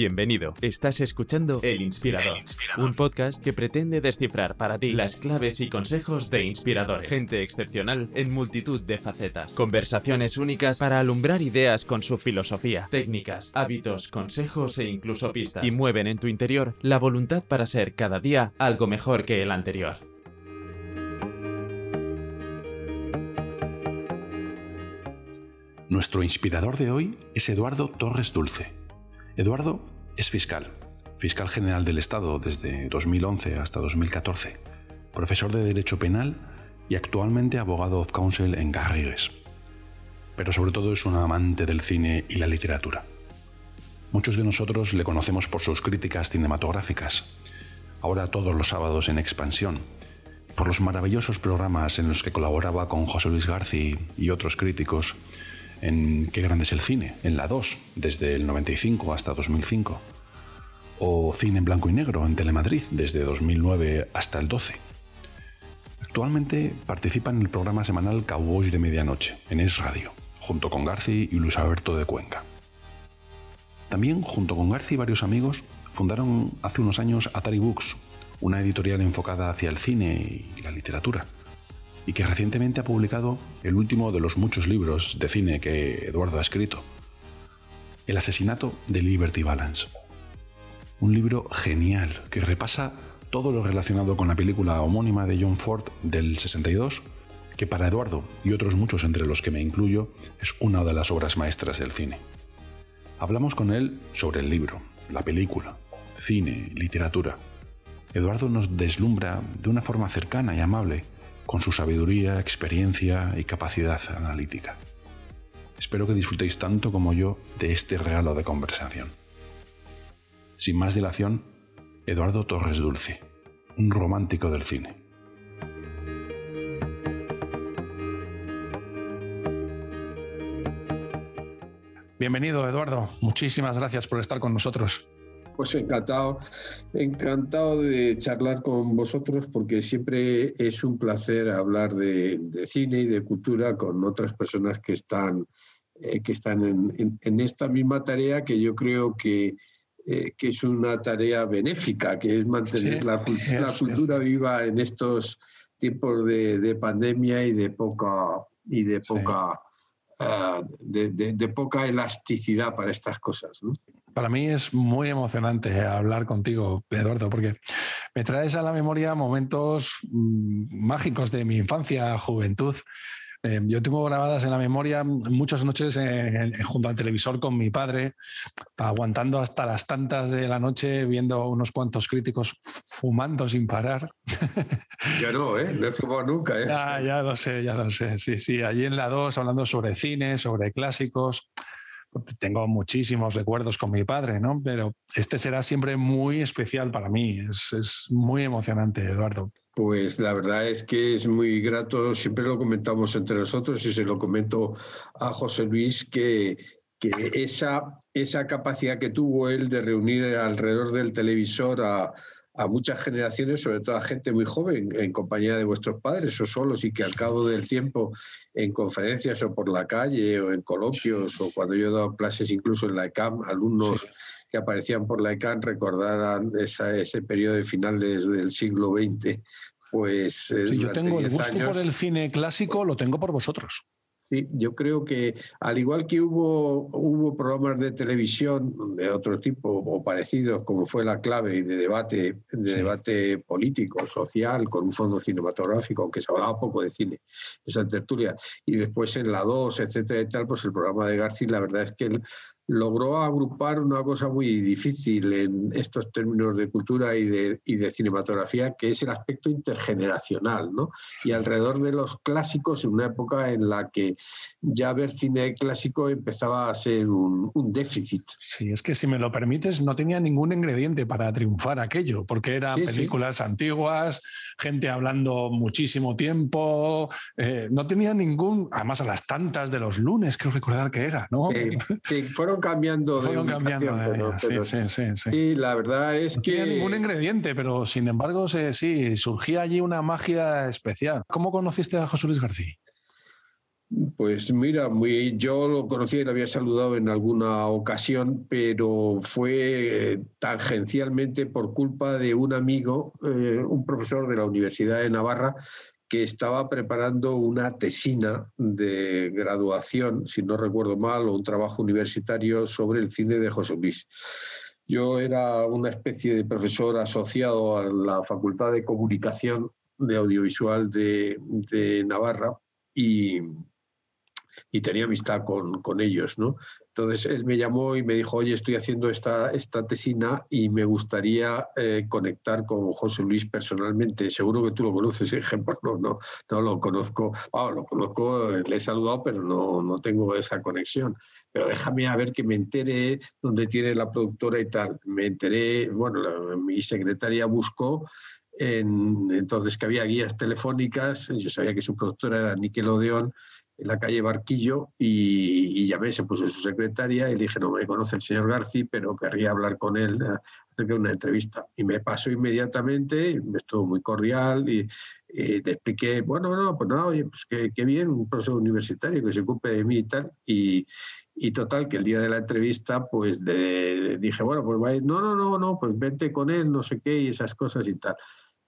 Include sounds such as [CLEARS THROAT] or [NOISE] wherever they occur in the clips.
Bienvenido. Estás escuchando El Inspirador, un podcast que pretende descifrar para ti las claves y consejos de inspiradores. Gente excepcional en multitud de facetas. Conversaciones únicas para alumbrar ideas con su filosofía, técnicas, hábitos, consejos e incluso pistas. Y mueven en tu interior la voluntad para ser cada día algo mejor que el anterior. Nuestro inspirador de hoy es Eduardo Torres Dulce. Eduardo es fiscal, fiscal general del Estado desde 2011 hasta 2014, profesor de Derecho Penal y actualmente abogado of counsel en Garrigues. Pero sobre todo es un amante del cine y la literatura. Muchos de nosotros le conocemos por sus críticas cinematográficas, ahora todos los sábados en expansión, por los maravillosos programas en los que colaboraba con José Luis García y otros críticos en Qué grande es el cine, en la 2, desde el 95 hasta 2005, o Cine en blanco y negro en Telemadrid, desde 2009 hasta el 12. Actualmente participa en el programa semanal Cowboys de Medianoche, en Es Radio, junto con García y Luis Alberto de Cuenca. También, junto con García y varios amigos, fundaron hace unos años Atari Books, una editorial enfocada hacia el cine y la literatura y que recientemente ha publicado el último de los muchos libros de cine que Eduardo ha escrito, El asesinato de Liberty Balance. Un libro genial que repasa todo lo relacionado con la película homónima de John Ford del 62, que para Eduardo y otros muchos entre los que me incluyo es una de las obras maestras del cine. Hablamos con él sobre el libro, la película, cine, literatura. Eduardo nos deslumbra de una forma cercana y amable con su sabiduría, experiencia y capacidad analítica. Espero que disfrutéis tanto como yo de este regalo de conversación. Sin más dilación, Eduardo Torres Dulce, un romántico del cine. Bienvenido, Eduardo. Muchísimas gracias por estar con nosotros. Pues encantado, encantado de charlar con vosotros porque siempre es un placer hablar de, cine y de cultura con otras personas que están, eh, que están en, esta misma tarea que yo creo que, eh, que es una tarea benéfica, que es mantener la, [LAUGHS] cultura viva en estos tiempos de, pandemia y de poca y de poca eh, de, poca elasticidad para estas cosas. Para mí es muy emocionante hablar contigo, Eduardo, porque me traes a la memoria momentos mm, mágicos de mi infancia, juventud. Eh, yo tengo grabadas en la memoria muchas noches junto al televisor con mi padre, aguantando hasta las tantas de la noche, viendo unos cuantos críticos fumando sin parar. Yo no, ¿eh? No he fumado nunca, ¿eh? Ya, ya lo sé, ya lo sé. Sí, sí. Allí en la 2, hablando sobre cine, sobre clásicos tengo muchísimos recuerdos con mi padre, ¿no? Pero este será siempre muy especial para mí. Es, es, muy emocionante, Eduardo. Pues la verdad es que es muy grato, siempre lo comentamos entre nosotros y se lo comento a José Luis, que, que esa, esa capacidad que tuvo él de reunir alrededor del televisor a, a muchas generaciones, sobre todo a gente muy joven, en compañía de vuestros padres o solos, y que al cabo del tiempo, en conferencias o por la calle o en coloquios, o cuando yo he dado clases incluso en la ECAM, alumnos que aparecían por la ECAM recordaran ese periodo de finales del siglo XX. Pues, eh, yo tengo el gusto por el cine clásico, lo tengo por vosotros. Sí, yo creo que al igual que hubo, hubo programas de televisión de otro tipo o parecidos, como fue La Clave de debate, de debate político, social, con un fondo cinematográfico, aunque se hablaba poco de cine, esa tertulia, y después en la 2, etcétera y tal, pues el programa de García, la verdad es que logró agrupar una cosa muy difícil en estos términos de cultura y de, y de cinematografía, que es el aspecto intergeneracional, ¿no? Y alrededor de los clásicos, en una época en la que ya ver cine clásico empezaba a ser un, déficit. Sí, es que si me lo permites, no tenía ningún ingrediente para triunfar aquello, porque eran películas antiguas, gente hablando muchísimo tiempo, eh, no tenía ningún, además a las tantas de los lunes, creo recordar que era, ¿no? sí, fueron cambiando. Fueron cambiando. sí, sí, sí, sí, la verdad es no que. No ningún ingrediente, pero sin embargo, sí, surgía allí una magia especial. ¿Cómo conociste a José Luis García? Pues mira, muy, yo lo conocía y lo había saludado en alguna ocasión, pero fue eh, tangencialmente por culpa de un amigo, eh, un profesor de la Universidad de Navarra, que estaba preparando una tesina de graduación, si no recuerdo mal, o un trabajo universitario sobre el cine de José Luis. Yo era una especie de profesor asociado a la Facultad de Comunicación de Audiovisual de, Navarra y, y tenía amistad con, con, ellos, ¿no? Entonces él me llamó y me dijo, oye, estoy haciendo esta, esta tesina y me gustaría eh, conectar con José Luis personalmente. Seguro que tú lo conoces, [LAUGHS] ejemplo, no, no, no lo conozco, lo conozco, le he saludado, pero no, no tengo esa conexión. Pero déjame a ver que me entere dónde tiene la productora y tal. Me enteré, bueno, mi secretaria buscó en, entonces que había guías telefónicas, yo sabía que su productora era Nickelodeon, en la calle Barquillo y, llamé, se puso su secretaria y le dije, no me conoce el señor García, pero querría hablar con él eh, acerca de una entrevista. Y me pasó inmediatamente, me estuvo muy cordial y, le expliqué, bueno, no, pues no, oye, pues qué, bien, un profesor universitario que se ocupe de mí y tal. Y, y total, que el día de la entrevista, pues le dije, bueno, pues no, no, no, no, pues vente con él, no sé qué, y esas cosas y tal.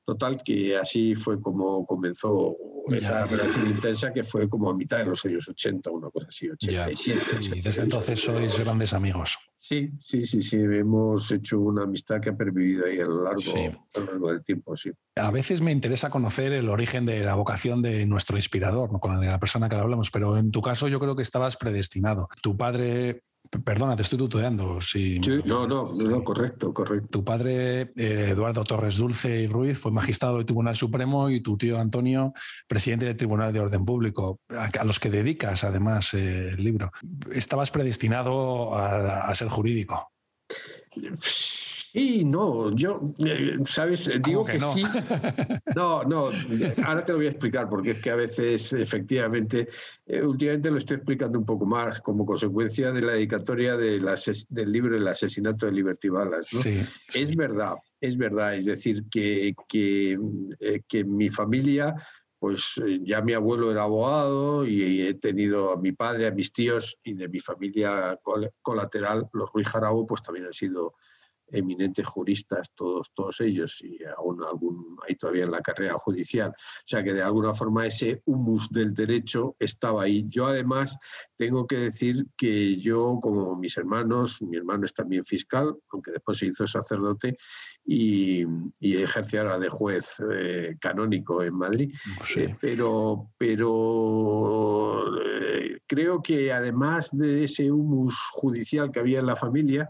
Total, que así fue como comenzó esa relación intensa que fue como a mitad de los años 80, una cosa así, 87. Y desde entonces sois grandes amigos. Sí, sí, sí, sí, hemos hecho una amistad que ha pervivido ahí a lo largo, a lo largo del tiempo, sí. A veces me interesa conocer el origen de la vocación de nuestro inspirador, ¿no? con la persona que hablamos, pero en tu caso yo creo que estabas predestinado. Tu padre Perdona, te estoy tuteando. Sí, no, no, no, correcto, correcto. Tu padre, eh, Eduardo Torres Dulce y Ruiz, fue magistrado del Tribunal Supremo y tu tío Antonio, presidente del Tribunal de Orden Público, a, los que dedicas además eh, el libro. Estabas predestinado a ser jurídico. Sí, no, yo, eh, ¿sabes? Digo que, sí. [LAUGHS] No, no, ahora te lo voy a explicar porque es que a veces, efectivamente, eh, últimamente lo estoy explicando un poco más como consecuencia de la dedicatoria del libro El asesinato de Liberty Ballas. ¿no? Es verdad, es verdad, es decir, que, que, eh, que mi familia pues eh, ya mi abuelo era abogado y he tenido a mi padre, a mis tíos y de mi familia colateral, los Ruiz Jarabo, pues también han sido eminentes juristas, todos, todos ellos, y aún algún hay todavía en la carrera judicial. O sea que de alguna forma ese humus del derecho estaba ahí. Yo además tengo que decir que yo, como mis hermanos, mi hermano es también fiscal, aunque después se hizo sacerdote, y, ejerce ahora de juez eh, canónico en Madrid. Eh, pero pero eh, creo que además de ese humus judicial que había en la familia,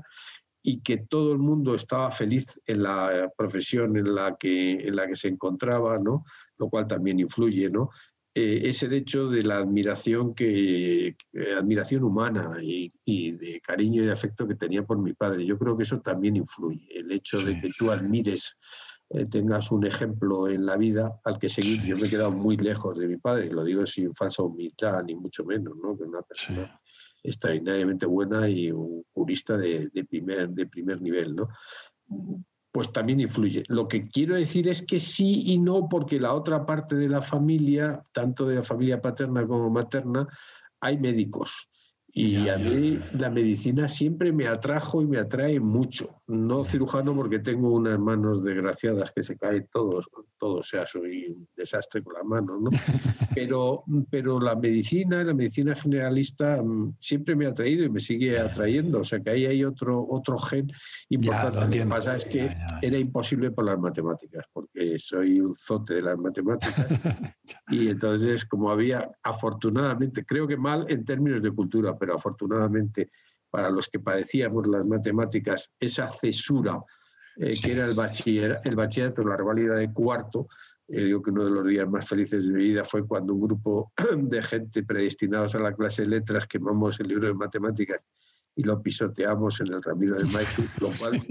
y que todo el mundo estaba feliz en la profesión en la que, en la que se encontraba, ¿no? lo cual también influye, ¿no? Eh, es el hecho de la admiración, que, admiración humana y, de cariño y de afecto que tenía por mi padre. Yo creo que eso también influye, el hecho de que tú admires, eh, tengas un ejemplo en la vida al que seguir. Yo me he quedado muy lejos de mi padre, lo digo sin falsa humildad, ni mucho menos, ¿no? que una persona extraordinariamente buena y un jurista de, primer, de primer nivel, ¿no? Pues también influye. Lo que quiero decir es que sí y no, porque la otra parte de la familia, tanto de la familia paterna como materna, hay médicos. Y a mí la medicina siempre me atrajo y me atrae mucho. No cirujano porque tengo unas manos desgraciadas que se caen todos, todo, o sea, soy un desastre con las manos, ¿no? [LAUGHS] Pero, pero la medicina, la medicina generalista mm, siempre me ha atraído y me sigue atrayendo. O sea que ahí hay otro, otro gen importante. lo que pasa es que era imposible por las matemáticas, porque soy un zote de las matemáticas. [LAUGHS] y entonces, como había, afortunadamente, creo que mal en términos de cultura, pero afortunadamente para los que padecíamos las matemáticas, esa cesura eh, que era el, bachiller, el bachillerato, la rivalidad de cuarto, eh, digo que uno de los días más felices de mi vida fue cuando un grupo [CLEARS THROAT] de gente predestinados a la clase de letras quemamos el libro de matemáticas y lo pisoteamos en el Ramiro del Maestro, lo [LAUGHS] cual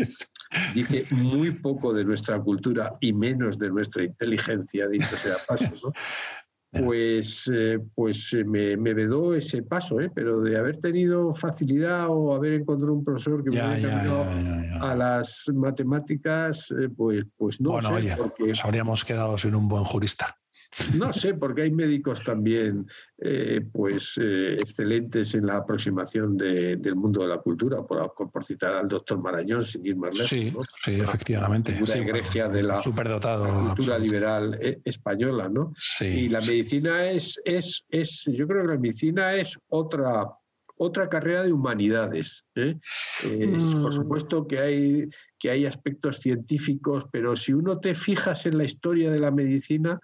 dice muy poco de nuestra cultura y menos de nuestra inteligencia, dicho sea paso, ¿no? [LAUGHS] pues, eh, pues eh, me, me, vedó ese paso, ¿eh? pero de haber tenido facilidad o haber encontrado un profesor que me hubiera a las matemáticas, pues, pues no. Bueno, oye, porque... nos habríamos quedado sin un buen jurista. No sé, porque hay médicos también eh, pues, eh, excelentes en la aproximación del mundo de la cultura, por, por, citar al doctor Marañón, sin ir más lejos. Sí, sí efectivamente. Una egregia de la, cultura liberal eh, española, ¿no? Sí, y la medicina es, es, es, yo creo que la medicina es otra otra carrera de humanidades. Por mm. supuesto que hay, que hay aspectos científicos, pero si uno te fijas en la historia de la medicina,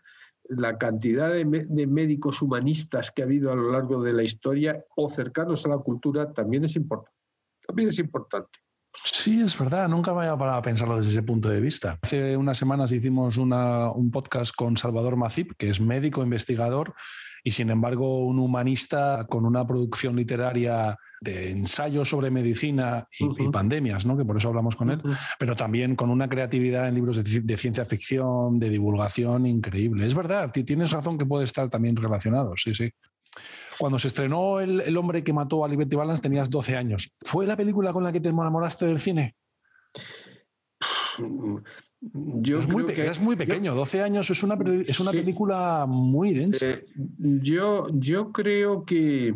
la cantidad de, médicos humanistas que ha habido a lo largo de la historia o cercanos a la cultura también es importante. También es importante. Sí, es verdad, nunca me había parado a pensarlo desde ese punto de vista. Hace unas semanas hicimos un podcast con Salvador Macip, que es médico investigador y sin embargo un humanista con una producción literaria de ensayos sobre medicina y, pandemias, ¿no? que por eso hablamos con él, pero también con una creatividad en libros de, ciencia ficción, de divulgación increíble. Es verdad, tienes razón que puede estar también relacionado, sí, sí. Cuando se estrenó el, hombre que mató a Liberty Balance tenías 12 años. ¿Fue la película con la que te enamoraste del cine? Yo es muy, que, muy pequeño, 12 años es una, es una película muy densa. Eh, yo, yo creo que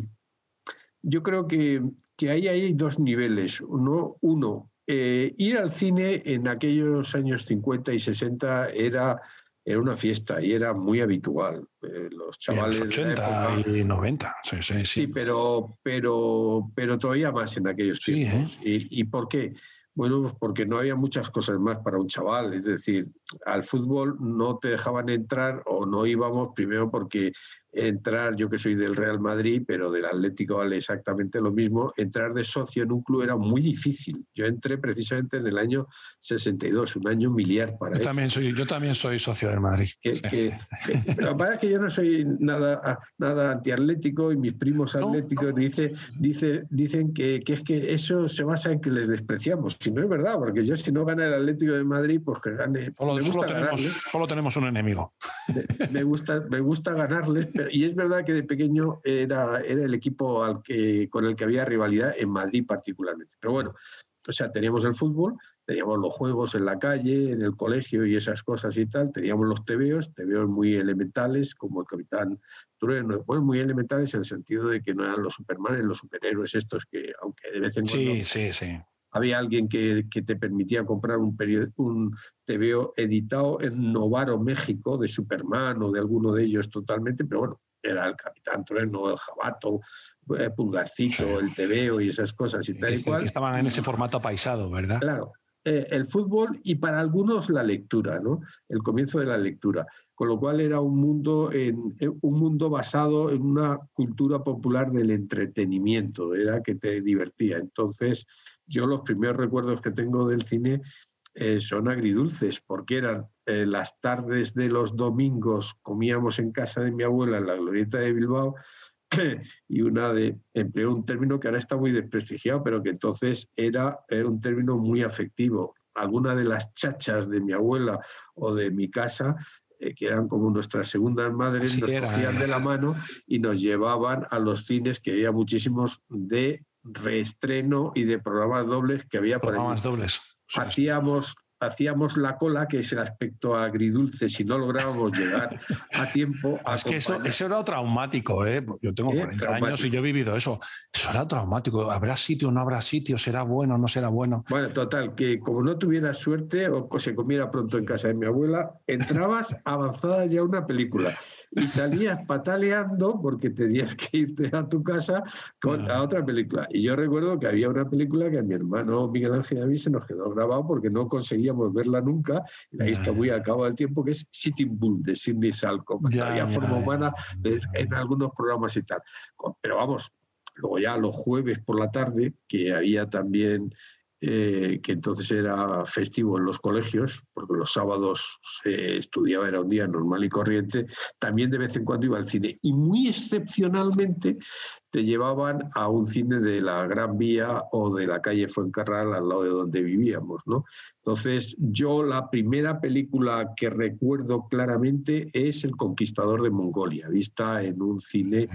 yo creo que, que ahí hay dos niveles. Uno, uno eh, ir al cine en aquellos años 50 y 60 era, era una fiesta y era muy habitual. Eh, los chavales. los 80 y 90, sí, sí, sí. Sí, pero, pero, pero todavía más en aquellos tiempos. ¿Y, ¿Y por qué? Bueno, pues porque no había muchas cosas más para un chaval. Es decir, al fútbol no te dejaban entrar o no íbamos primero porque entrar, yo que soy del Real Madrid, pero del Atlético vale exactamente lo mismo, entrar de socio en un club era muy difícil. Yo entré precisamente en el año 62, un año miliar para yo También soy, yo también soy socio del Madrid. Que, pero para que yo no soy nada, nada antiatlético y mis primos atléticos dice, dice, dicen que, que, es que eso se basa en que les despreciamos. Si no es verdad, porque yo si no gana el Atlético de Madrid, pues que gane. Solo, tenemos, solo tenemos, un enemigo. Me, gusta, me gusta ganarles, y es verdad que de pequeño era, era el equipo al que, con el que había rivalidad en Madrid particularmente. Pero bueno, o sea, teníamos el fútbol, teníamos los juegos en la calle, en el colegio y esas cosas y tal, teníamos los tebeos, tebeos muy elementales, como el capitán Trueno, bueno, muy elementales en el sentido de que no eran los supermanes, los superhéroes estos que, aunque de vez en cuando... Sí, sí, sí había alguien que, te permitía comprar un, un TVO editado en Novaro, México, de Superman o de alguno de ellos totalmente, pero bueno, era el Capitán Trueno, el Jabato, el eh, Pulgarcito, el TVO y esas cosas y tal y cual. Que estaban en ese formato apaisado, ¿verdad? Claro. Eh, el fútbol y para algunos la lectura, ¿no? El comienzo de la lectura. Con lo cual era un mundo, en, un mundo basado en una cultura popular del entretenimiento, era que te divertía. Entonces, yo los primeros recuerdos que tengo del cine eh, son agridulces, porque eran eh, las tardes de los domingos, comíamos en casa de mi abuela en la glorieta de Bilbao, [CLEARS THROAT] y una de, empleó un término que ahora está muy desprestigiado, pero que entonces era, un término muy afectivo. Alguna de las chachas de mi abuela o de mi casa eh, que eran como nuestras segundas madres, nos cogían de la mano y nos llevaban a los cines, que había muchísimos de reestreno y de programas dobles que había por Programas dobles. Hacíamos, hacíamos la cola, que es el aspecto agridulce, si no lográbamos llegar a tiempo. es que eso, era traumático, ¿eh? Yo tengo 40 años y yo he vivido eso. Eso era traumático. ¿Habrá sitio o no habrá sitio? ¿Será bueno o no será bueno? Bueno, total, que como no tuvieras suerte o se comiera pronto en casa de mi abuela, entrabas avanzada ya una película y salías pataleando porque tenías que irte a tu casa con la otra película. Y yo recuerdo que había una película que a mi hermano Miguel Ángel y a mí se nos quedó grabado porque no conseguíamos verla nunca, y la he visto muy al cabo del tiempo, que es Sitting Bull de Sidney Salcom. había forma humana en algunos programas y tal. Pero vamos, luego ya los jueves por la tarde, que había también eh, que entonces era festivo en los colegios, porque los sábados se estudiaba, era un día normal y corriente, también de vez en cuando iba al cine. Y muy excepcionalmente te llevaban a un cine de la Gran Vía o de la calle Fuencarral al lado de donde vivíamos, ¿no? Entonces, yo la primera película que recuerdo claramente es El Conquistador de Mongolia, vista en un cine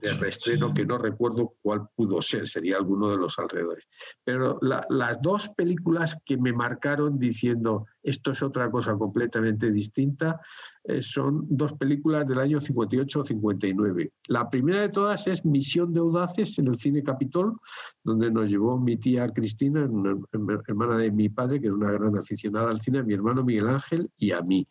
de reestreno que no recuerdo cuál pudo ser, sería alguno de los alrededores. Pero las dos películas que me marcaron diciendo esto es otra cosa completamente distinta eh, son dos películas del año 58 o 59. La primera de todas es Misión de Audaces en el Cine Capitol, donde nos llevó mi tía Cristina, hermana de mi padre, que es una gran aficionada al cine, a mi hermano Miguel Ángel y a mí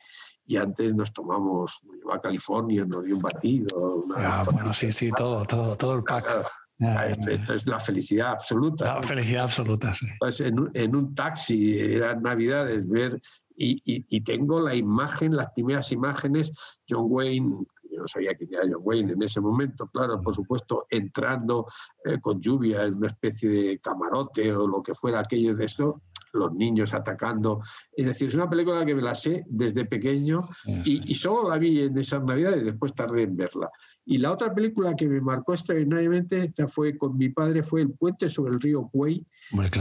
y antes nos tomamos, a California, nos dio un batido. ah, bueno, sí, sí, todo, todo, todo el pack. Esto, es la felicidad absoluta. La felicidad absoluta, sí. Pues en, en un taxi, eran navidades, ver y, tengo la imagen, las primeras imágenes, John Wayne, yo no sabía quién era John Wayne en ese momento, claro, por supuesto, entrando eh, con lluvia en una especie de camarote o lo que fuera aquello de eso, los niños atacando. Es decir, es una película que me la sé desde pequeño y, y, solo la vi en esas navidades y después tardé en verla. Y la otra película que me marcó extraordinariamente, esta fue con mi padre, fue El puente sobre el río Cuey.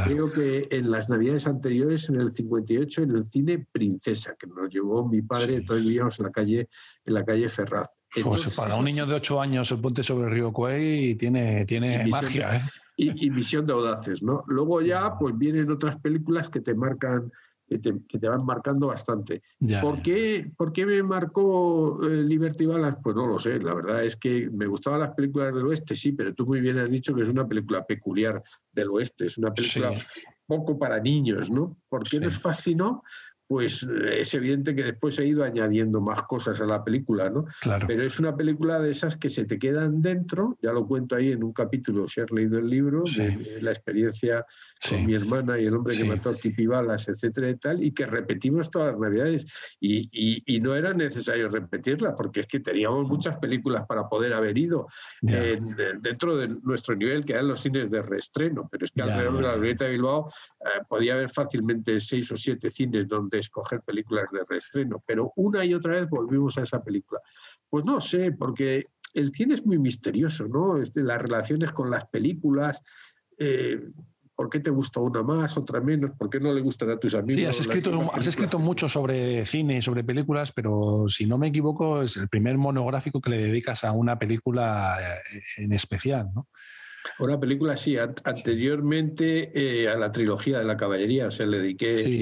Creo que en las navidades anteriores, en el 58, en el cine Princesa, que nos llevó mi padre, sí. todos vivíamos en la calle, en la calle Ferraz. pues para un niño de 8 años, El puente sobre el río Cuey tiene, tiene magia. ¿eh? Y, y, Misión de Audaces, ¿no? Luego ya, pues vienen otras películas que te marcan que te, van marcando bastante. ¿Por, Qué, ¿Por, qué, me marcó eh, Liberty Balance? Pues no lo sé. La verdad es que me gustaban las películas del oeste, sí, pero tú muy bien has dicho que es una película peculiar del oeste, es una película poco para niños, ¿no? ¿Por qué nos fascinó? Pues eh, es evidente que después ha ido añadiendo más cosas a la película, ¿no? Claro. Pero es una película de esas que se te quedan dentro, ya lo cuento ahí en un capítulo, si has leído el libro, de, la experiencia con mi hermana y el hombre que mató a Tipi Balas, etcétera y tal, y que repetimos todas las navidades. Y, y, no era necesario repetirla, porque es que teníamos muchas películas para poder haber ido dentro de nuestro nivel, que eran los cines de reestreno, pero es que alrededor de la Glorieta de Bilbao eh, podía haber fácilmente seis o siete cines donde escoger películas de reestreno, pero una y otra vez volvimos a esa película. Pues no sé, porque el cine es muy misterioso, ¿no? Este, las relaciones con las películas. Eh, ¿Por qué te gusta una más, otra menos? ¿Por qué no le gustan a tus amigos? Sí, has escrito, has escrito mucho sobre cine y sobre películas, pero si no me equivoco, es el primer monográfico que le dedicas a una película eh, en especial, ¿no? Una película, sí. Anteriormente eh, a la trilogía de la caballería, o sea, le dediqué sí,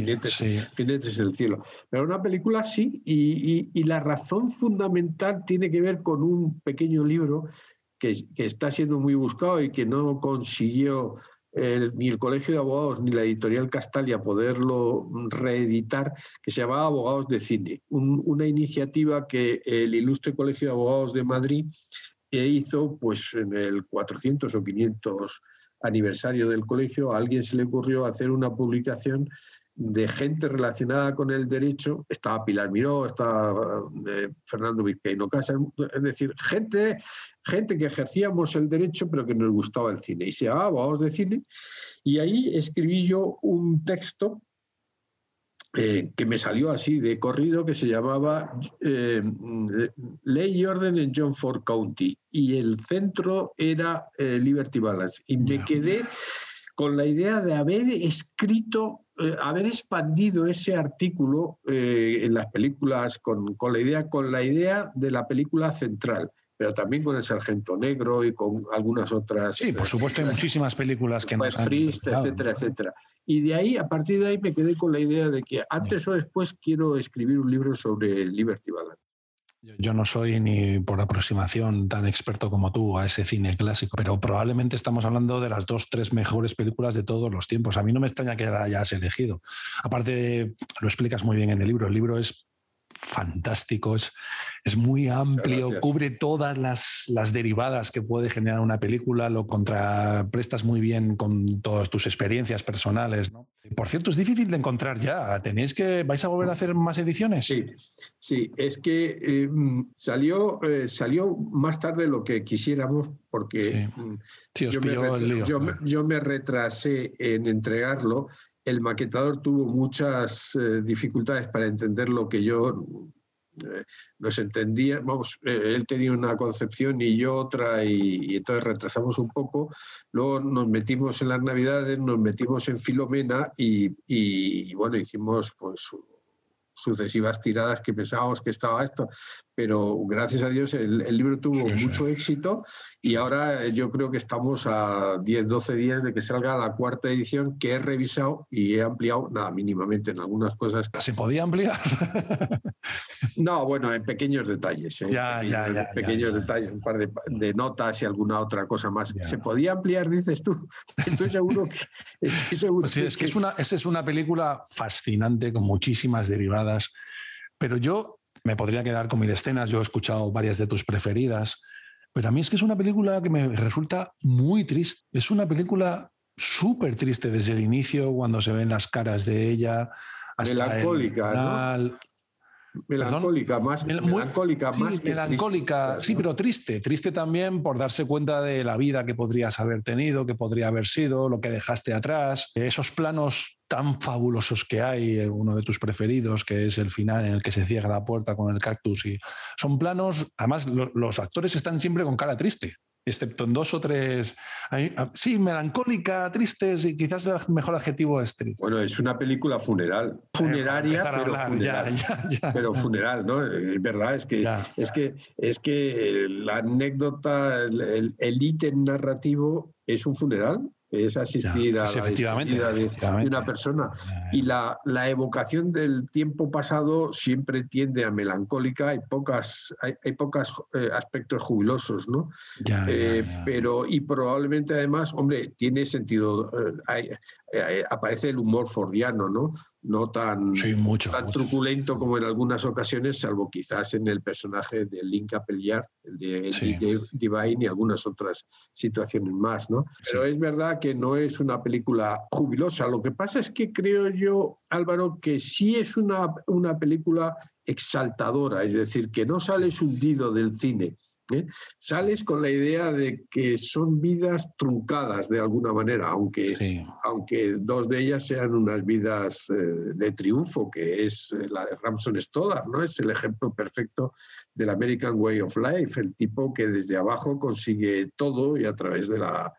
Jinetes, el cielo. Pero una película, sí. Y, la razón fundamental tiene que ver con un pequeño libro que, está siendo muy buscado y que no consiguió ni el Colegio de Abogados ni la editorial Castalia poderlo reeditar, que se llamaba Abogados de Cine. una iniciativa que el Ilustre Colegio de Abogados de Madrid hizo pues en el 400 o 500 aniversario del colegio, a alguien se le ocurrió hacer una publicación de gente relacionada con el derecho, estaba Pilar Miró, estaba eh, Fernando Vizcaíno Casa, es decir, gente, gente que ejercíamos el derecho pero que nos gustaba el cine. Y se Abogados de Cine, y ahí escribí yo un texto eh, que me salió así de corrido, que se llamaba eh, Ley y Orden en John Ford County, y el centro era eh, Liberty Balance. Y me quedé con la idea de haber escrito, haber expandido ese artículo en las películas con, con, la idea, con la idea de la película central pero también con El Sargento Negro y con algunas otras. Sí, por supuesto, hay muchísimas películas que nos han etcétera, etcétera. Y de ahí, a partir de ahí, me quedé con la idea de que antes o después quiero escribir un libro sobre Liberty Balance. Yo no soy ni por aproximación tan experto como tú a ese cine clásico, pero probablemente estamos hablando de las dos, tres mejores películas de todos los tiempos. A mí no me extraña que la hayas elegido. Aparte, lo explicas muy bien en el libro. El libro es fantástico, es, es muy amplio, cubre todas las, las, derivadas que puede generar una película, lo contraprestas muy bien con todas tus experiencias personales. ¿no? Por cierto, es difícil de encontrar ya. ¿Tenéis que, vais a volver a hacer más ediciones? Sí, sí es que eh, salió, eh, salió más tarde de lo que quisiéramos porque mm, yo, me yo me retrasé en entregarlo el maquetador tuvo muchas eh, dificultades para entender lo que yo eh, nos entendía, vamos, eh, él tenía una concepción y yo otra y, entonces retrasamos un poco, luego nos metimos en las navidades, nos metimos en Filomena y, bueno, hicimos pues sucesivas tiradas que pensábamos que estaba esto, pero gracias a Dios el, libro tuvo mucho éxito y ahora yo creo que estamos a 10, 12 días de que salga la cuarta edición que he revisado y he ampliado, nada, mínimamente en algunas cosas. ¿Se podía ampliar? [LAUGHS] no, bueno, en pequeños detalles. ¿eh? Ya, ya, ya, pequeños detalles, un par de, notas y alguna otra cosa más. ¿Se podía ampliar, dices tú? Estoy seguro que... seguro pues sí, es que, es una, esa es una película fascinante con muchísimas derivadas, pero yo me podría quedar con mil escenas, yo he escuchado varias de tus preferidas, pero a mí es que es una película que me resulta muy triste. Es una película súper triste desde el inicio, cuando se ven las caras de ella, hasta el ¿no? Melancólica, más, melancólica, sí, más melancólica, sí, pero triste, triste también por darse cuenta de la vida que podrías haber tenido, que podría haber sido, lo que dejaste atrás, esos planos tan fabulosos que hay, uno de tus preferidos, que es el final en el que se cierra la puerta con el cactus, y son planos, además los actores están siempre con cara triste excepto en dos o tres. Ah, sí, melancólica, tristes, y quizás el mejor adjetivo es triste. Bueno, es una película funeral, eh, funeraria, pero, funeral, pero funeral, ¿no? Es verdad, es que, es que, es que la anécdota, el ítem narrativo es un funeral es asistir a la efectivamente, de, una persona. Y la, la, evocación del tiempo pasado siempre tiende a melancólica, hay pocas, hay, hay pocos eh, aspectos jubilosos, ¿no? Eh, pero, y probablemente además, hombre, tiene sentido, eh, hay, eh, aparece el humor fordiano, ¿no? No tan, mucho, tan truculento como en algunas ocasiones, salvo quizás en el personaje de Link Appelliard, el de, Divine y algunas otras situaciones más, ¿no? Pero es verdad que no es una película jubilosa. Lo que pasa es que creo yo, Álvaro, que sí es una, una película exaltadora, es decir, que no sales hundido del cine ¿eh? Sales con la idea de que son vidas truncadas de alguna manera, aunque, aunque dos de ellas sean unas vidas eh, de triunfo, que es eh, la de Ramson Stoddard, ¿no? Es el ejemplo perfecto del American Way of Life, el tipo que desde abajo consigue todo y a través de la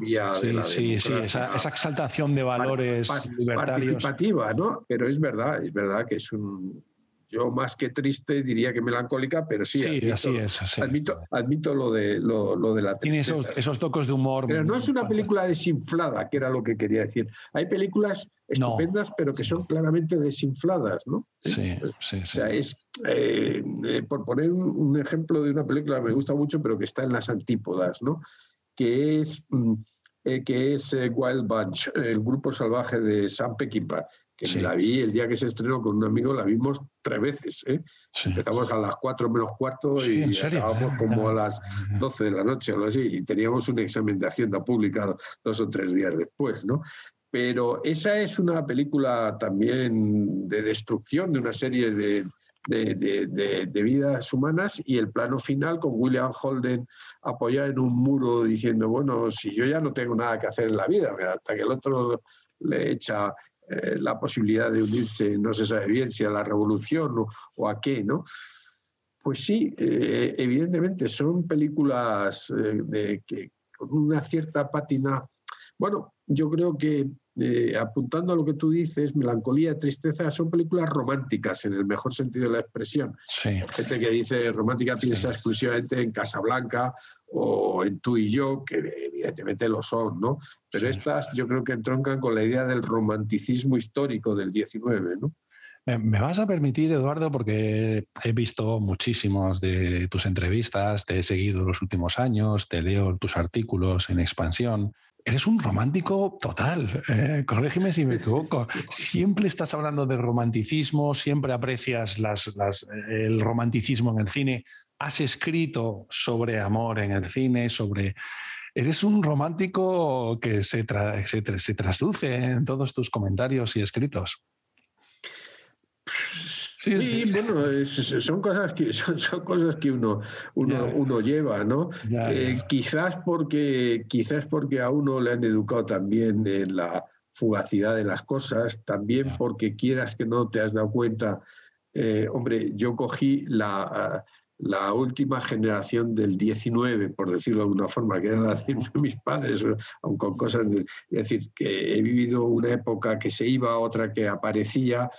vía de la sí, sí, esa, exaltación de valores participativa, ¿no? Pero es verdad, es verdad que es un yo más que triste diría que melancólica, pero sí, sí así es. admito, admito, lo, de, lo, de la tristeza. Tiene esos, tocos de humor. Pero no es una película desinflada, que era lo que quería decir. Hay películas estupendas, pero que son claramente desinfladas, ¿no? Sí, sí, sí. O sea, es, eh, eh, por poner un, ejemplo de una película que me gusta mucho, pero que está en las antípodas, ¿no? Que es... Mm, eh, que es Wild Bunch, el grupo salvaje de Sam Peckinpah, que me la vi el día que se estrenó con un amigo, la vimos tres veces. ¿eh? Empezamos a las cuatro menos cuarto y acabamos como a las doce de la noche o algo así, y teníamos un examen de Hacienda publicado dos o tres días después, ¿no? Pero esa es una película también de destrucción de una serie de, de, vidas humanas y el plano final con William Holden apoyado en un muro diciendo, bueno, si yo ya no tengo nada que hacer en la vida, hasta que el otro le echa eh, la posibilidad de unirse, no se sabe bien si a la revolución o, a qué, ¿no? Pues sí, eh, evidentemente son películas eh, de, que con una cierta pátina. Bueno, yo creo que apuntando a lo que tú dices, melancolía, tristeza, son películas románticas en el mejor sentido de la expresión. Sí. Gente que dice romántica piensa exclusivamente en Casablanca o en tú y yo, que evidentemente lo son, ¿no? Pero estas yo creo que entroncan con la idea del romanticismo histórico del 19, ¿no? Me vas a permitir, Eduardo, porque he visto muchísimos de tus entrevistas, te he seguido los últimos años, te leo tus artículos en expansión. Eres un romántico total, eh, corrígeme si me equivoco. Siempre estás hablando de romanticismo, siempre aprecias el romanticismo en el cine. Has escrito sobre amor en el cine, sobre Eres un romántico que se, se, trasluce en todos tus comentarios y escritos. Sí, bueno, son cosas que [LAUGHS] son, cosas que uno, uno, lleva, ¿no? Eh, quizás porque quizás porque a uno le han educado también en la fugacidad de las cosas, también porque quieras que no te has dado cuenta. Eh, hombre, yo cogí la, la última generación del 19, por decirlo de alguna forma, que era la de mis padres, aunque con cosas de... Es decir, que he vivido una época que se iba, otra que aparecía,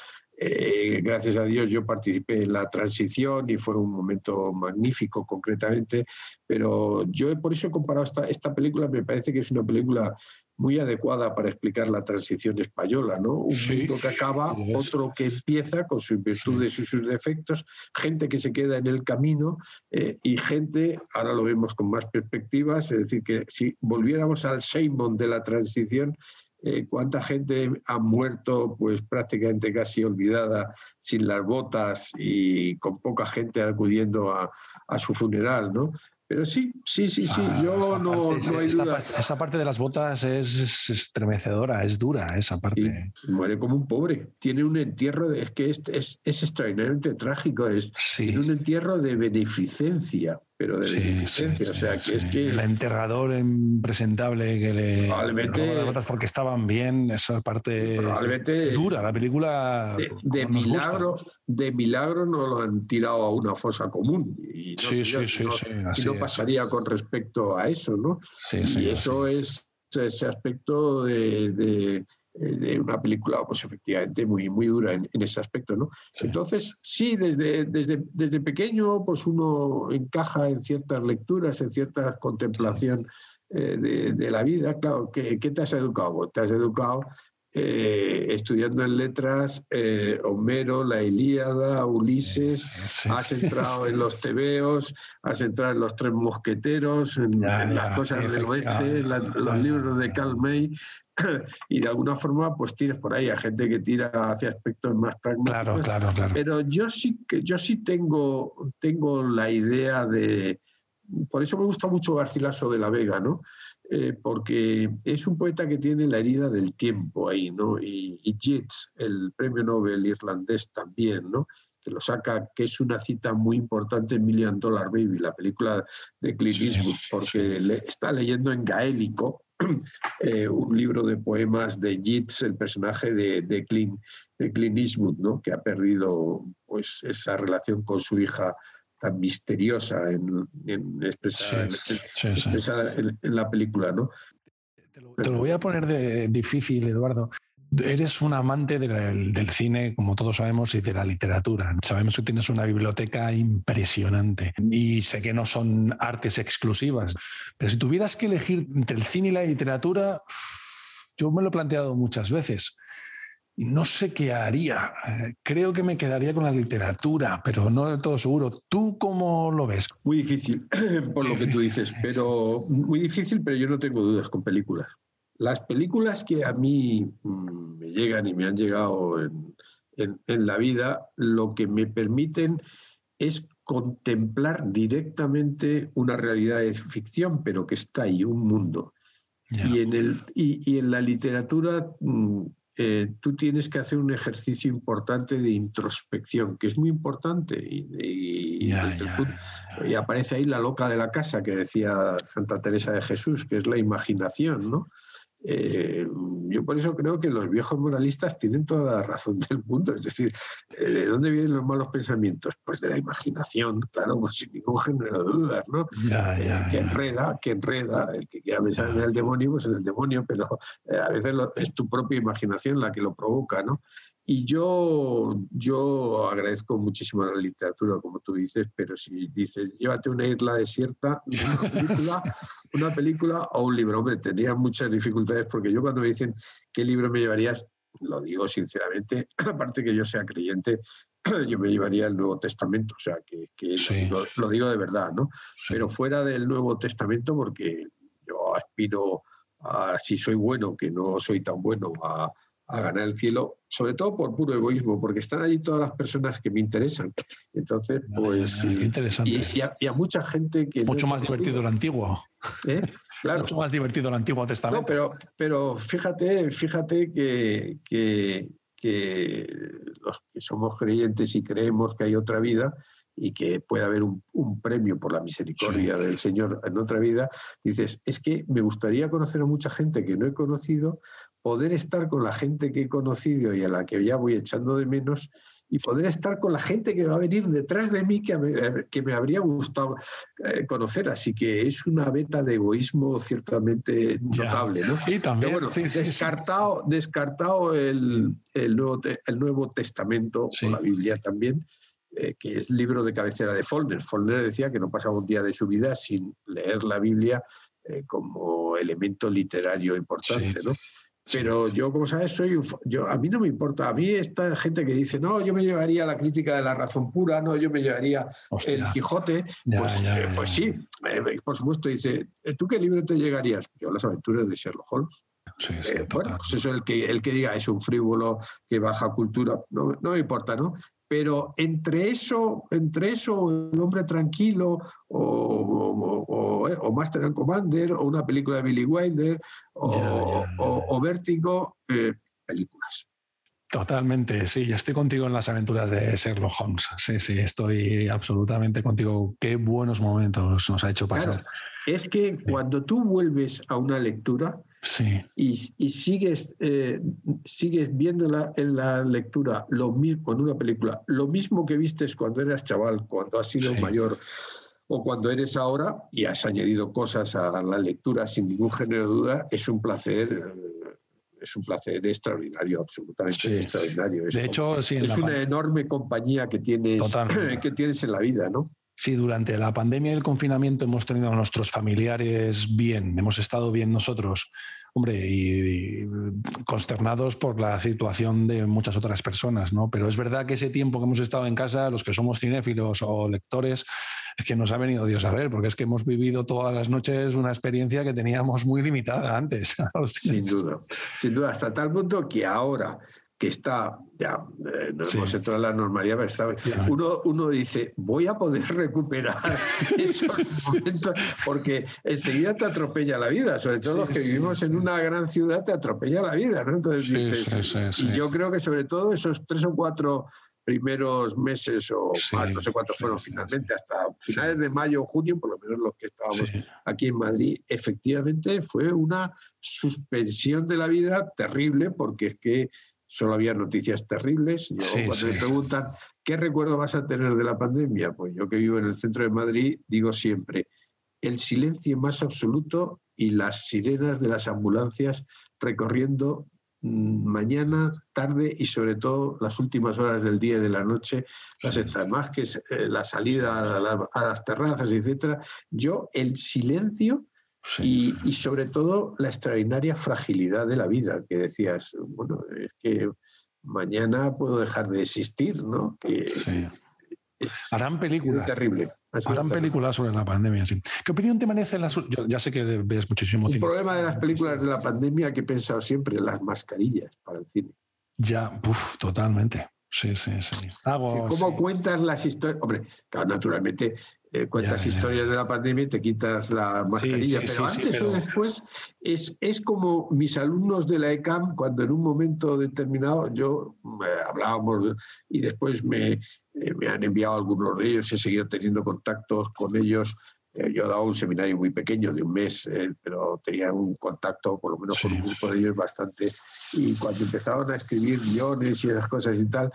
Eh, gracias a Dios yo participé en la transición y fue un momento magnífico concretamente, pero yo por eso he comparado esta, esta película, me parece que es una película muy adecuada para explicar la transición española, ¿no? Un mundo que acaba, otro que empieza con sus virtudes y sus defectos, gente que se queda en el camino eh, y gente, ahora lo vemos con más perspectivas, es decir, que si volviéramos al Seymour de la transición, eh, cuánta gente ha muerto pues prácticamente casi olvidada, sin las botas y con poca gente acudiendo a, a su funeral, ¿no? Pero sí, sí, sí, sí, ah, yo no, no, hay duda. esa parte de las botas es estremecedora, es dura esa parte. muere como un pobre. Tiene un entierro, de, es que es, es, es extraordinariamente trágico, es un entierro de beneficencia pero de sí, o sea, que es que... El enterrador impresentable que le... Probablemente... Las botas porque estaban bien, esa parte probablemente dura, la película... De, milagro, de milagro no lo han tirado a una fosa común. Y no, sí, sí, sí, y no pasaría con respecto a eso, ¿no? y eso es. ese aspecto de eh, una película, pues efectivamente muy, muy dura en, ese aspecto, ¿no? Entonces, sí, desde, desde, desde pequeño, pues uno encaja en ciertas lecturas, en cierta contemplación eh, de, la vida. Claro, ¿qué, te has educado? Te has educado eh, estudiando en letras Homero, la Ilíada, Ulises, has entrado en los tebeos, has entrado en los tres mosqueteros, en, las cosas del oeste, en los libros de Karl May, [COUGHS] y de alguna forma pues tienes por ahí a gente que tira hacia aspectos más pragmáticos. Claro, claro, claro. Pero yo sí que yo sí tengo, tengo la idea de. Por eso me gusta mucho Garcilaso de la Vega, ¿no? Eh, porque es un poeta que tiene la herida del tiempo ahí, ¿no? Y, y el premio Nobel irlandés también, ¿no? que lo saca, que es una cita muy importante en Million Dollar Baby, la película de Clint Eastwood, porque le, está leyendo en gaélico [CLEARS THROAT] eh, un libro de poemas de Yeats, el personaje de, de, Clint, de Eastwood, ¿no? que ha perdido pues, esa relación con su hija tan misteriosa en, en expresada, en, la película. ¿no? Te lo, voy a poner de difícil, Eduardo. Eres un amante del, cine, como todos sabemos, y de la literatura. Sabemos que tienes una biblioteca impresionante y sé que no son artes exclusivas, pero si tuvieras que elegir entre el cine y la literatura, yo me lo he planteado muchas veces. No sé qué haría. Creo que me quedaría con la literatura, pero no del todo seguro. ¿Tú cómo lo ves? Muy difícil, [CLEARS THROAT] por lo que tú dices, [LAUGHS] pero muy difícil, pero yo no tengo dudas con películas. Las películas que a mí mm, me llegan y me han llegado en, la vida, lo que me permiten es contemplar directamente una realidad de ficción, pero que está ahí, un mundo. Y, en el, y, en la literatura mm, eh, tú tienes que hacer un ejercicio importante de introspección, que es muy importante. Y, y, aparece ahí la loca de la casa que decía Santa Teresa de Jesús, que es la imaginación, ¿no? Eh, yo por eso creo que los viejos moralistas tienen toda la razón del mundo. Es decir, eh, ¿de dónde vienen los malos pensamientos? Pues de la imaginación, claro, pues sin ningún género de dudas, ¿no? Eh, que enreda, que enreda. El que quiera pensar en el demonio, pues en el demonio, pero a veces es tu propia imaginación la que lo provoca, ¿no? Y yo, yo agradezco muchísimo la literatura, como tú dices, pero si dices, llévate una isla desierta, una [LAUGHS] película, una película o un libro, hombre, tendría muchas dificultades porque yo cuando me dicen qué libro me llevarías, lo digo sinceramente, [CLEARS THROAT] aparte que yo sea creyente, [CLEARS THROAT] yo me llevaría el Nuevo Testamento, o sea, que, lo, digo de verdad, ¿no? Pero fuera del Nuevo Testamento, porque yo aspiro a, si soy bueno, que no soy tan bueno, a a ganar el cielo, sobre todo por puro egoísmo, porque están allí todas las personas que me interesan. Entonces, pues... interesante. Y, a, mucha gente que... Mucho más divertido el antiguo. ¿Eh? [LAUGHS] Claro. Mucho más divertido el antiguo testamento. No, pero, pero fíjate, fíjate que, que, que, los que somos creyentes y creemos que hay otra vida y que puede haber un, premio por la misericordia del Señor en otra vida, dices, es que me gustaría conocer a mucha gente que no he conocido poder estar con la gente que he conocido y a la que ya voy echando de menos y poder estar con la gente que va a venir detrás de mí que, que me habría gustado eh, conocer. Así que es una beta de egoísmo ciertamente notable. ¿no? Sí, también. bueno, descartado, descartado el, el, nuevo, el Nuevo Testamento o la Biblia también. Eh, que es libro de cabecera de Follner. Follner decía que no pasaba un día de su vida sin leer la Biblia eh, como elemento literario importante, ¿no? Pero yo, como sabes, soy yo a mí no me importa. A mí esta gente que dice, no, yo me llevaría la crítica de la razón pura, no, yo me llevaría el Quijote. pues, eh, pues, sí, por supuesto, dice, ¿tú qué libro te llegarías? Yo las aventuras de Sherlock Holmes. Sí, sí, bueno, pues eso el que, el que diga es un frívolo que baja cultura, no, no me importa, ¿no? Pero entre eso, entre eso, El hombre tranquilo o, o, o, Master and Commander o una película de Billy Wilder o, Vértigo, eh, películas. Totalmente, sí, yo estoy contigo en las aventuras de Sherlock Holmes. Sí, sí, estoy absolutamente contigo. Qué buenos momentos nos ha hecho pasar. es que cuando tú vuelves a una lectura, Sí. Y, sigues, eh, sigues viendo en la lectura lo mismo, en una película, lo mismo que vistes cuando eras chaval, cuando has sido mayor o cuando eres ahora y has añadido cosas a la lectura sin ningún género de duda, es un placer. Eh, es un placer extraordinario, absolutamente extraordinario. de hecho, es una enorme compañía que tienes, [CLEARS THROAT] que tienes en la vida, ¿no? Si durante la pandemia y el confinamiento hemos tenido a nuestros familiares bien, hemos estado bien nosotros, hombre, y, consternados por la situación de muchas otras personas, ¿no? Pero es verdad que ese tiempo que hemos estado en casa, los que somos cinéfilos o lectores, es que nos ha venido Dios a ver, porque es que hemos vivido todas las noches una experiencia que teníamos muy limitada antes. [LAUGHS] Sin duda, sin duda, hasta tal punto que ahora que está, ya eh, no hemos entrado en la normalidad, pero está, uno, uno dice, voy a poder [LAUGHS] recuperar esos momentos, porque enseguida te atropella la vida, sobre todo los que vivimos en una gran ciudad, te atropella la vida, ¿no? Entonces y yo creo que sobre todo esos tres o cuatro primeros meses o más, no sé cuántos fueron finalmente, hasta finales de mayo o junio, por lo menos los que estábamos aquí en Madrid, efectivamente fue una suspensión de la vida terrible, porque es que solo había noticias terribles. cuando me preguntan, ¿qué recuerdo vas a tener de la pandemia? Pues yo que vivo en el centro de Madrid, digo siempre, el silencio más absoluto y las sirenas de las ambulancias recorriendo mm, mañana, tarde y sobre todo las últimas horas del día y de la noche, las más que eh, la salida a, las terrazas, etcétera. Yo el silencio y, sobre todo la extraordinaria fragilidad de la vida, que decías, bueno, es que mañana puedo dejar de existir, ¿no? sí. Harán películas. Terrible. Harán películas sobre la pandemia, sí. ¿Qué opinión te merece las.? Yo ya sé que ves muchísimo El problema de las películas de la pandemia que he pensado siempre, las mascarillas para el cine. Ya, uff, totalmente. Sí, sí, sí. ¿Cómo cuentas las historias? Hombre, claro, naturalmente eh, cuentas historias de la pandemia y te quitas la mascarilla, pero antes o después es, es como mis alumnos de la ECAM, cuando en un momento determinado yo eh, hablábamos y después me, eh, me, han enviado algunos de ellos, he seguido teniendo contactos con ellos. yo he dado un seminario muy pequeño de un mes, pero tenía un contacto, por lo menos con un grupo de ellos bastante. Y cuando empezaron a escribir guiones y esas cosas y tal,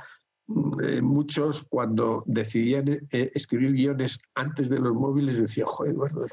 eh, muchos cuando decidían eh, escribir guiones antes de los móviles decían, joder, Eduardo,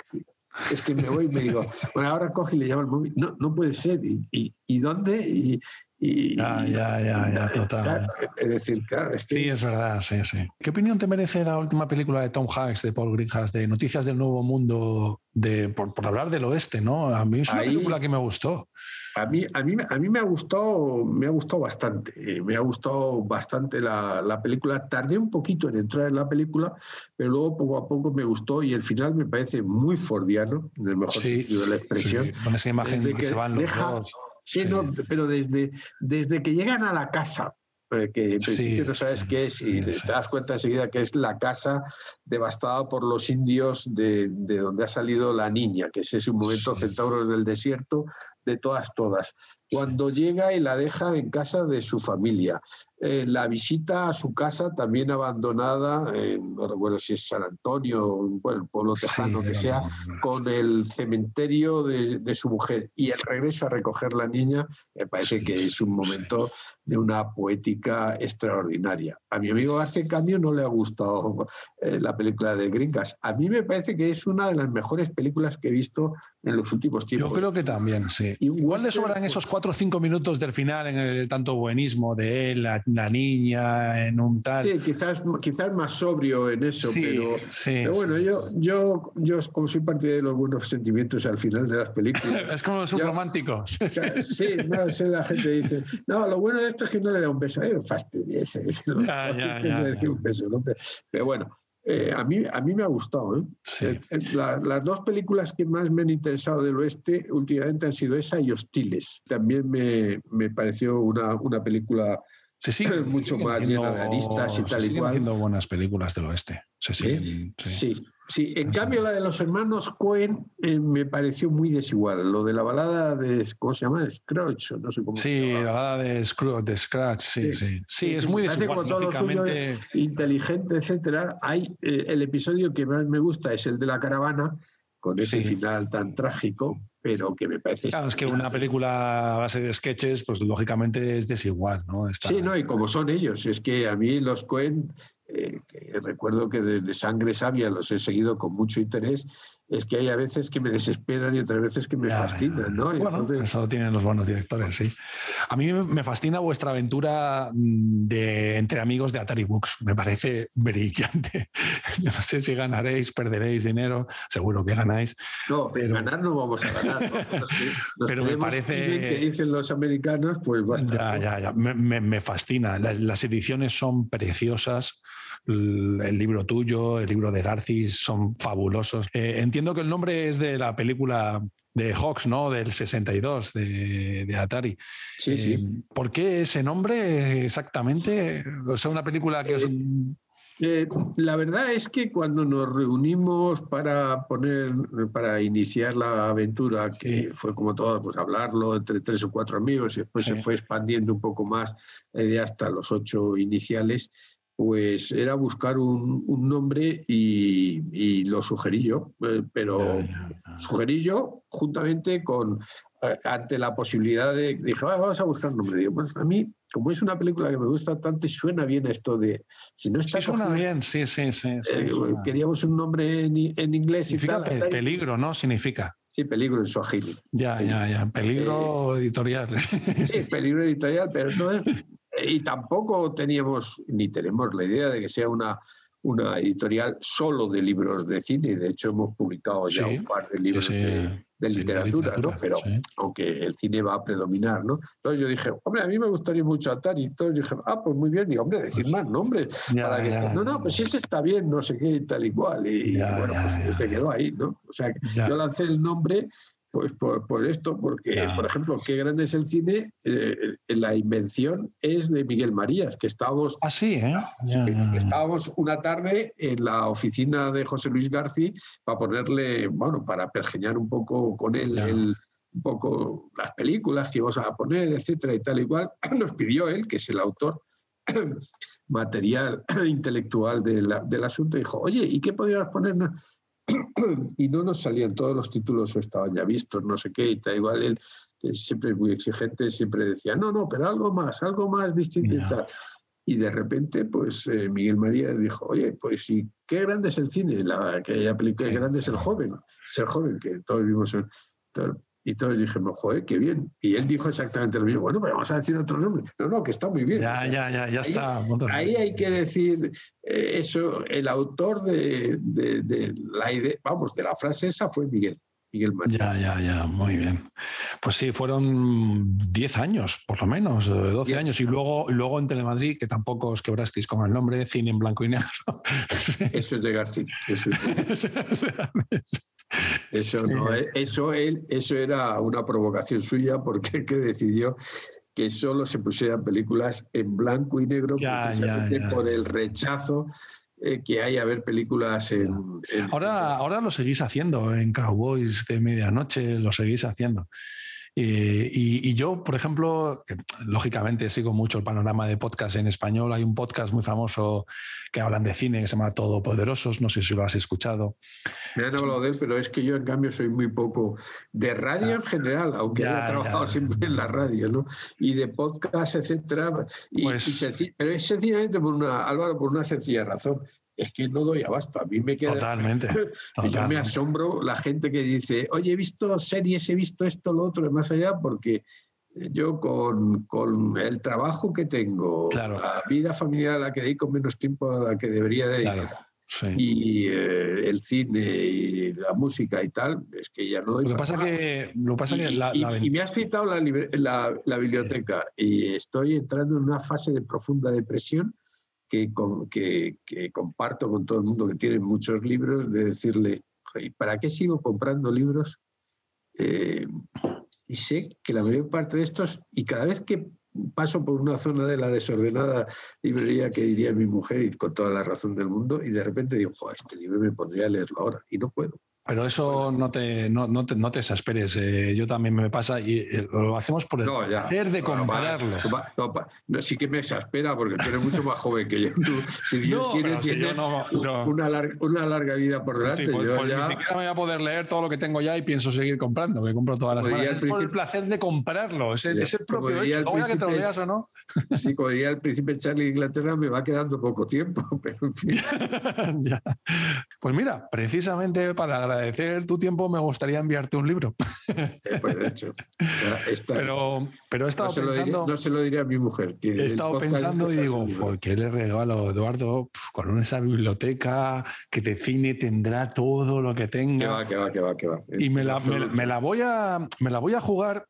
es que me voy y me digo, bueno, ahora coge y le llama al móvil. No, no puede ser. ¿Y, y, dónde? Y, ya, ya, ya, ya, total. es decir, claro. Es que... Sí, es verdad, sí, sí. ¿Qué opinión te merece la última película de Tom Hanks, de Paul Greenhouse, de Noticias del Nuevo Mundo, de, por, por hablar del oeste, ¿no? A mí es una película que me gustó. A mí, a mí, a mí me ha gustado, me ha gustado bastante. Eh, me ha gustado bastante la, la, película. Tardé un poquito en entrar en la película, pero luego poco a poco me gustó y el final me parece muy fordiano, en el mejor sentido de la expresión. con esa imagen que, se van los dos. Sí, no, pero desde, desde que llegan a la casa, eh, que en principio no sabes qué es y te das cuenta enseguida que es la casa devastada por los indios de, de donde ha salido la niña, que es ese momento centauros del desierto, de todas, todas. cuando llega y la deja en casa de su familia. Eh, la visita a su casa también abandonada, no recuerdo si es San Antonio, bueno, el pueblo tejano que sea, con el cementerio de, de, su mujer. Y el regreso a recoger la niña, me parece que es un momento de una poética extraordinaria. A mi amigo García, en cambio, no le ha gustado eh, la película de Gringas. A mí me parece que es una de las mejores películas que he visto en los últimos tiempos. Yo creo que también, sí. Igual le sobran esos cuatro o cinco minutos del final en el tanto buenismo de él, la, niña, en un tal. Sí, quizás, quizás más sobrio en eso, pero, bueno, Yo, yo, yo como soy partidario de los buenos sentimientos al final de las películas. [LAUGHS] es como los románticos. [LAUGHS] [LAUGHS] sí, no sé, la gente dice, no, lo bueno de esto es que no le da un beso. Eh, fastidiese. [LAUGHS] Ya, ya, ya, un beso, ¿no? Pero bueno, eh, a, mí, a mí me ha gustado. ¿eh? eh, eh las dos películas que más me han interesado del oeste últimamente han sido esa y Hostiles. También me, me pareció una, una película mucho más llena de aristas y tal y cual. haciendo buenas películas del oeste. sí. sí. Sí, en cambio la de los hermanos Cohen eh, me pareció muy desigual. Lo de la balada de, ¿cómo se llama? Scrooge, no sé cómo Sí, la balada de Scrooge, de Scratch, sí, sí. Sí, es muy desigual. inteligente, etcétera. Hay eh, el episodio que más me gusta es el de la caravana, con ese final tan trágico, pero que me parece... Claro, es que una película a base de sketches, pues lógicamente es desigual, ¿no? sí, no, y como son ellos, es que a mí los Cohen eh, recuerdo que desde Sangre Sabia los he seguido con mucho interés, es que hay a veces que me desesperan y otras veces que me fascinan, ¿no? Bueno, eso tienen los buenos directores, sí. A mí me fascina vuestra aventura mm, de entre amigos de Atari Books. Me parece brillante. [LAUGHS] Yo no sé si ganaréis, perderéis dinero, seguro que ganáis. No, pero ganar no vamos a ganar. [LAUGHS] pero me parece que dicen los americanos, pues basta. Ya, ya, ya. Me, fascina. las ediciones son preciosas el libro tuyo, el libro de Garcis son fabulosos. Eh, entiendo que el nombre es de la película de Hawks, ¿no? Del 62 de, Atari. Sí, sí. Eh, ¿Por qué ese nombre exactamente? O sea, una película que eh, la verdad es que cuando nos reunimos para poner, para iniciar la aventura, que fue como todo, pues hablarlo entre tres o cuatro amigos, y después se fue expandiendo un poco más hasta los ocho iniciales, pues era buscar un, nombre y, lo sugerí yo, eh, pero sugerí yo juntamente con, eh, ante la posibilidad de, dije, vamos a buscar un nombre. Digo, pues a mí, como es una película que me gusta tanto, suena bien esto de, si no está... Sí, suena bien, sí, sí, sí. Eh, queríamos un nombre en, inglés. Significa y peligro, ¿no? Significa. Sí, peligro en su agilidad. Ya, ya, ya. Peligro editorial. Sí, peligro editorial, pero no es, [LAUGHS] y tampoco teníamos ni tenemos la idea de que sea una, una editorial solo de libros de cine. De hecho, hemos publicado ya un par de libros de, literatura, ¿no? Pero aunque el cine va a predominar, ¿no? Entonces yo dije, hombre, a mí me gustaría mucho Atari. Entonces dije, ah, pues muy bien. Digo, hombre, decir más nombres. para que, no, no, pues si ese está bien, no sé qué, tal y cual. Y, bueno, pues se quedó ahí, ¿no? O sea, yo lancé el nombre pues por, esto, porque, por ejemplo, qué grande es el cine, eh, la invención es de Miguel Marías, que estábamos, así ah, ¿eh? estábamos una tarde en la oficina de José Luis García para ponerle, bueno, para pergeñar un poco con él un poco las películas que íbamos a poner, etcétera, y tal y cual. [CLEARS THROAT] Nos pidió él, que es el autor [CLEARS THROAT] material [CLEARS THROAT] intelectual del asunto, dijo, oye, ¿y qué podrías ponernos? [CLEARS THROAT] y no nos salían todos los títulos o estaban ya vistos, no sé qué, y tal, igual él, siempre es muy exigente, siempre decía, no, no, pero algo más, algo más distinto y tal. Y de repente, pues eh, Miguel María dijo, oye, pues sí, qué grande es el cine, la que película, qué grande es el joven, ser joven, que todos vimos en, y todos dijimos, joder, qué bien. Y él dijo exactamente lo mismo. Bueno, pues vamos a decir otro nombre. No, no, que está muy bien. Ya, ya, ya, ya está. Ahí hay que decir eh, eso. El autor de, de, la idea, vamos, de la frase esa fue Miguel. Miguel Ya, ya, ya, muy bien. Pues sí, fueron 10 años, por lo menos, 12 años. Y luego, luego en Telemadrid, que tampoco os quebrasteis con el nombre, Cine en Blanco y Negro. [LAUGHS] Eso es de García. Eso no, [LAUGHS] eh, eso, él, eso era una provocación suya porque el [LAUGHS] que decidió que solo se pusieran películas en blanco y negro por el rechazo eh, que hay a ver películas en, Ahora, ahora lo seguís haciendo en Cowboys de medianoche, lo seguís haciendo. Y, yo, por ejemplo, lógicamente sigo mucho el panorama de podcast en español. Hay un podcast muy famoso que hablan de cine que se llama Todopoderosos. No sé si lo has escuchado. Me han hablado de él, pero es que yo, en cambio, soy muy poco de radio en general, aunque haya trabajado siempre en la radio, ¿no? Y de podcast, etcétera. Y, pues pero es sencillamente por una, Álvaro, por una sencilla razón es que no doy abasto. A mí me queda. Totalmente. [LAUGHS] Yo me asombro la gente que dice, oye, he visto series, he visto esto, lo otro, más allá, porque yo con, con el trabajo que tengo, la vida familiar a la que dedico menos tiempo a la que debería dedicar. Y eh, el cine y la música y tal, es que ya no. Lo que pasa que, lo pasa y, que la, y, me has citado la, la, la biblioteca y estoy entrando en una fase de profunda depresión que, comparto con todo el mundo que tiene muchos libros, de decirle, ¿para qué sigo comprando libros? Eh, y sé que la mayor parte de estos, y cada vez que paso por una zona de la desordenada librería que diría mi mujer, y con toda la razón del mundo, y de repente digo, este libro me pondría a leerlo ahora, y no puedo. Pero eso no te, no, no te, no te exasperes. Eh, yo también me pasa y eh, lo hacemos por el placer de compararlo. No, sí que me exaspera porque tú eres mucho más joven que yo. [LAUGHS] si Dios quiere, tienes una, larga, una, larga, vida por delante. Sí, pues, pues Ni siquiera me voy a poder leer todo lo que tengo ya y pienso seguir comprando, que compro todas las semanas. Es por el placer de comprarlo, es el, es el propio hecho. Luego que te lo leas o no. Sí, como diría el príncipe Charlie de Inglaterra, me va quedando poco tiempo, [LAUGHS] pero en fin. [LAUGHS] ya. Pues mira, precisamente para agradecer tu tiempo, me gustaría enviarte un libro. [LAUGHS] Eh, pues de hecho. pero, pero he estado no pensando. no se lo diré a mi mujer. he estado pensando y digo, ¿por qué le regalo a Eduardo con esa biblioteca que de cine tendrá todo lo que tenga? Que va, que va, que va, que va. Y me la, me la, voy a, me la voy a jugar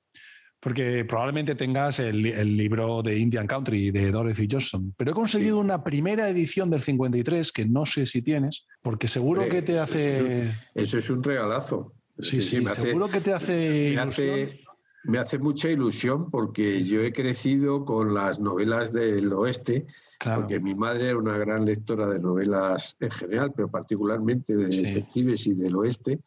porque probablemente tengas el, libro de Indian Country de Dorothy Johnson, pero he conseguido una primera edición del 53 que no sé si tienes, porque seguro que te hace... Eso es un regalazo. Sí, sí, seguro que te hace... Me hace, me hace mucha ilusión porque yo he crecido con las novelas del oeste, porque mi madre era una gran lectora de novelas en general, pero particularmente de detectives y del oeste.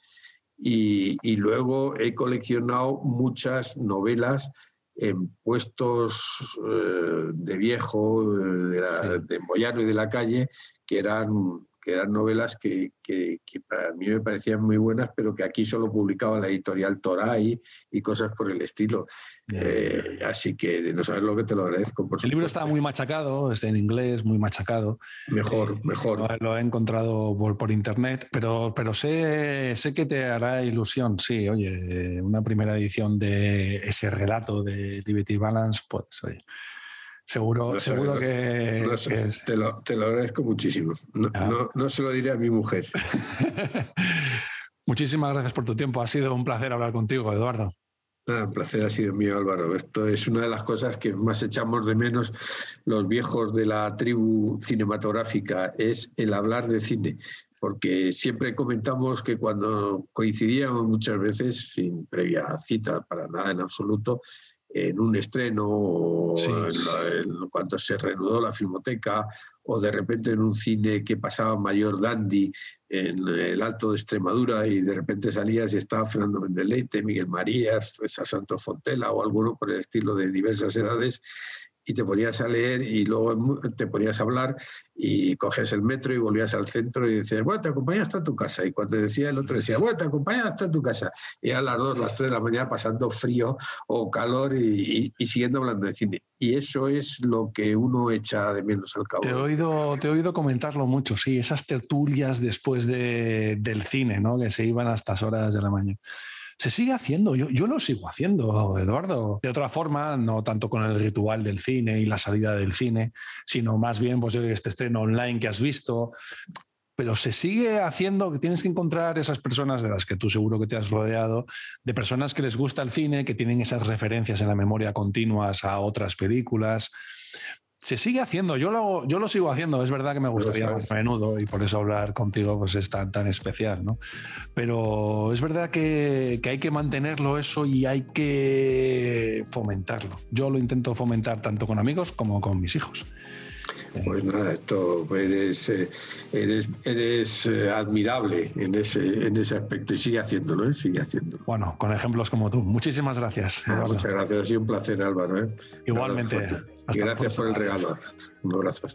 Y, luego he coleccionado muchas novelas en puestos eh, de viejo, de, de Moyano y de la calle, que eran que eran novelas que, que, para mí me parecían muy buenas, pero que aquí solo publicaba la editorial Toray y cosas por el estilo. Eh, así que no sabes lo que te lo agradezco. el libro está muy machacado, está en inglés, muy machacado. Mejor, eh, mejor. Lo, he encontrado por, por, internet, pero, pero sé, sé que te hará ilusión. Sí, oye, una primera edición de ese relato de Liberty Balance, pues oye. Seguro, seguro que, te, lo, agradezco muchísimo. Ah. No, se lo diré a mi mujer. [LAUGHS] Muchísimas gracias por tu tiempo. Ha sido un placer hablar contigo, Eduardo. Ah, placer ha sido mío, Álvaro. Esto es una de las cosas que más echamos de menos los viejos de la tribu cinematográfica, es el hablar de cine. Porque siempre comentamos que cuando coincidíamos muchas veces, sin previa cita para nada en absoluto, en un estreno o en, cuando se reanudó la filmoteca o de repente en un cine que pasaba Mayor Dandy en el Alto de Extremadura y de repente salías y estaba Fernando Mendeleite, Miguel Marías, Santo Fontela o alguno por el estilo de diversas edades y te ponías a leer y luego te ponías a hablar y coges el metro y volvías al centro y decías, bueno, te acompañas hasta tu casa. Y cuando decía el otro decía, bueno, te acompañas hasta tu casa. Y a las dos, las tres de la mañana pasando frío o calor y, siguiendo hablando de cine. Y eso es lo que uno echa de menos al cabo. Te he oído, te he oído comentarlo mucho, sí, esas tertulias después de, del cine, ¿no? Que se iban a estas horas de la mañana se sigue haciendo. Yo, yo lo sigo haciendo, Eduardo. De otra forma, no tanto con el ritual del cine y la salida del cine, sino más bien pues, este estreno online que has visto. Pero se sigue haciendo que tienes que encontrar esas personas de las que tú seguro que te has rodeado, de personas que les gusta el cine, que tienen esas referencias en la memoria continuas a otras películas se sigue haciendo, yo lo, yo lo sigo haciendo, es verdad que me gustaría más a menudo y por eso hablar contigo pues es tan, tan especial, ¿no? Pero es verdad que, que, hay que mantenerlo eso y hay que fomentarlo. Yo lo intento fomentar tanto con amigos como con mis hijos. Pues nada, esto eres, eh, eres, eres eh, admirable en ese, en ese aspecto y sigue haciéndolo, ¿eh? sigue haciéndolo. Bueno, con ejemplos como tú. Muchísimas gracias. Ah, muchas gracias, ha sido un placer, Álvaro. Igualmente. Y gracias por el regalo. Un abrazo.